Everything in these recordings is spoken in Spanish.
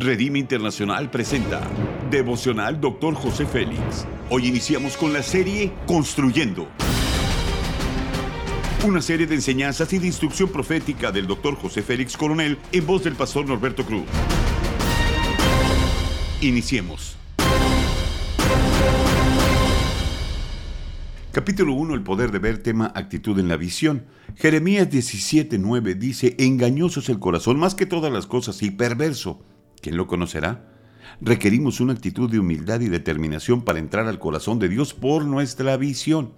Redime Internacional presenta Devocional Dr. José Félix. Hoy iniciamos con la serie Construyendo. Una serie de enseñanzas y de instrucción profética del Dr. José Félix Coronel en voz del pastor Norberto Cruz. Iniciemos. Capítulo 1, el poder de ver, tema actitud en la visión. Jeremías 17:9 dice, engañoso es el corazón más que todas las cosas y perverso. ¿Quién lo conocerá? Requerimos una actitud de humildad y determinación para entrar al corazón de Dios por nuestra visión.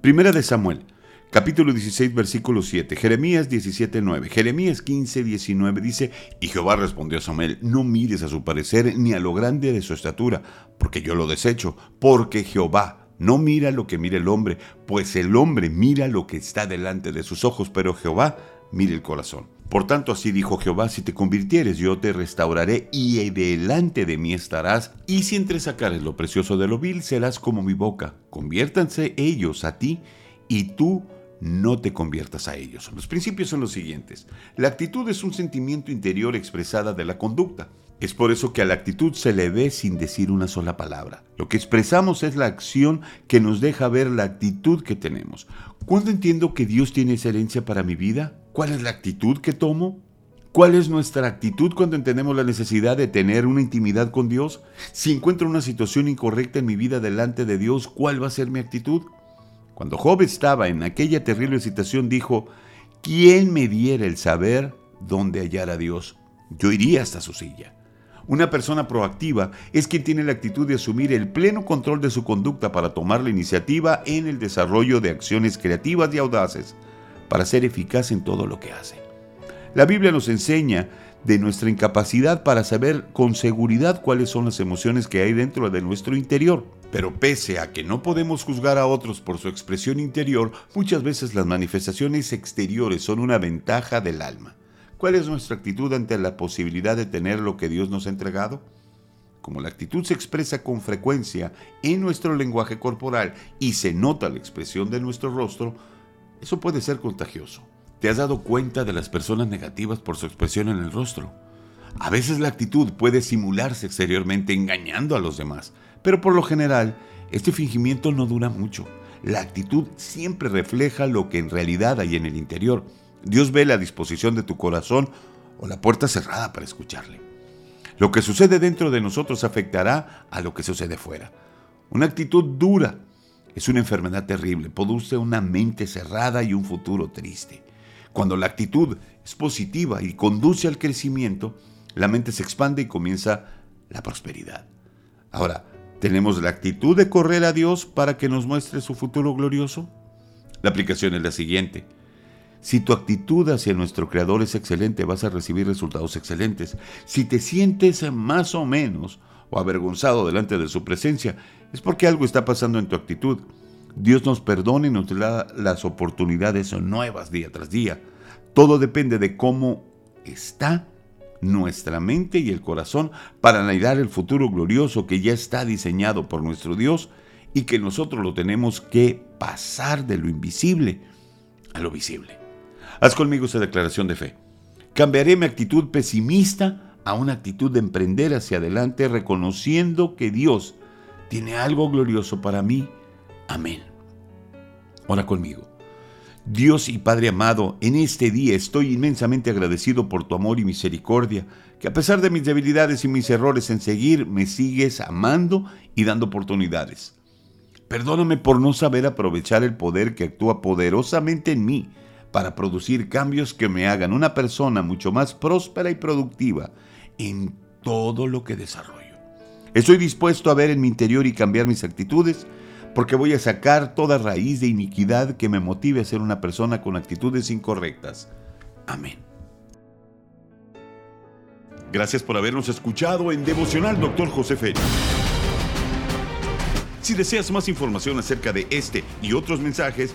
Primera de Samuel, capítulo 16, versículo 7. Jeremías 17:9. Jeremías 15:19 dice, y Jehová respondió a Samuel, no mires a su parecer ni a lo grande de su estatura, porque yo lo desecho, porque Jehová no mira lo que mira el hombre, pues el hombre mira lo que está delante de sus ojos, pero Jehová mira el corazón. Por tanto, así dijo Jehová, si te convirtieres, yo te restauraré y delante de mí estarás, y si entresacares lo precioso de lo vil, serás como mi boca. Conviértanse ellos a ti, y tú no te conviertas a ellos. Los principios son los siguientes. La actitud es un sentimiento interior expresada de la conducta. Es por eso que a la actitud se le ve sin decir una sola palabra. Lo que expresamos es la acción que nos deja ver la actitud que tenemos. ¿Cuándo entiendo que Dios tiene esa herencia para mi vida? ¿Cuál es la actitud que tomo? ¿Cuál es nuestra actitud cuando entendemos la necesidad de tener una intimidad con Dios? Si encuentro una situación incorrecta en mi vida delante de Dios, ¿cuál va a ser mi actitud? Cuando Job estaba en aquella terrible situación, dijo, ¿quién me diera el saber dónde hallar a Dios? Yo iría hasta su silla. Una persona proactiva es quien tiene la actitud de asumir el pleno control de su conducta para tomar la iniciativa en el desarrollo de acciones creativas y audaces para ser eficaz en todo lo que hace. La Biblia nos enseña de nuestra incapacidad para saber con seguridad cuáles son las emociones que hay dentro de nuestro interior. Pero pese a que no podemos juzgar a otros por su expresión interior, muchas veces las manifestaciones exteriores son una ventaja del alma. ¿Cuál es nuestra actitud ante la posibilidad de tener lo que Dios nos ha entregado? Como la actitud se expresa con frecuencia en nuestro lenguaje corporal y se nota la expresión de nuestro rostro, eso puede ser contagioso. ¿Te has dado cuenta de las personas negativas por su expresión en el rostro? A veces la actitud puede simularse exteriormente engañando a los demás, pero por lo general este fingimiento no dura mucho. La actitud siempre refleja lo que en realidad hay en el interior Dios ve la disposición de tu corazón o la puerta cerrada para escucharle. Lo que sucede dentro de nosotros afectará a lo que sucede fuera. Una actitud dura es una enfermedad terrible, produce una mente cerrada y un futuro triste. Cuando la actitud es positiva y conduce al crecimiento, la mente se expande y comienza la prosperidad. Ahora, ¿tenemos la actitud de correr a Dios para que nos muestre su futuro glorioso? La aplicación es la siguiente. Si tu actitud hacia nuestro Creador es excelente, vas a recibir resultados excelentes. Si te sientes más o menos o avergonzado delante de su presencia, es porque algo está pasando en tu actitud. Dios nos perdona y nos da las oportunidades nuevas día tras día. Todo depende de cómo está nuestra mente y el corazón para anhelar el futuro glorioso que ya está diseñado por nuestro Dios y que nosotros lo tenemos que pasar de lo invisible a lo visible. Haz conmigo esa declaración de fe. Cambiaré mi actitud pesimista a una actitud de emprender hacia adelante reconociendo que Dios tiene algo glorioso para mí. Amén. Ora conmigo. Dios y Padre amado, en este día estoy inmensamente agradecido por tu amor y misericordia, que a pesar de mis debilidades y mis errores en seguir, me sigues amando y dando oportunidades. Perdóname por no saber aprovechar el poder que actúa poderosamente en mí para producir cambios que me hagan una persona mucho más próspera y productiva en todo lo que desarrollo. Estoy dispuesto a ver en mi interior y cambiar mis actitudes porque voy a sacar toda raíz de iniquidad que me motive a ser una persona con actitudes incorrectas. Amén. Gracias por habernos escuchado en Devocional Dr. José Félix. Si deseas más información acerca de este y otros mensajes,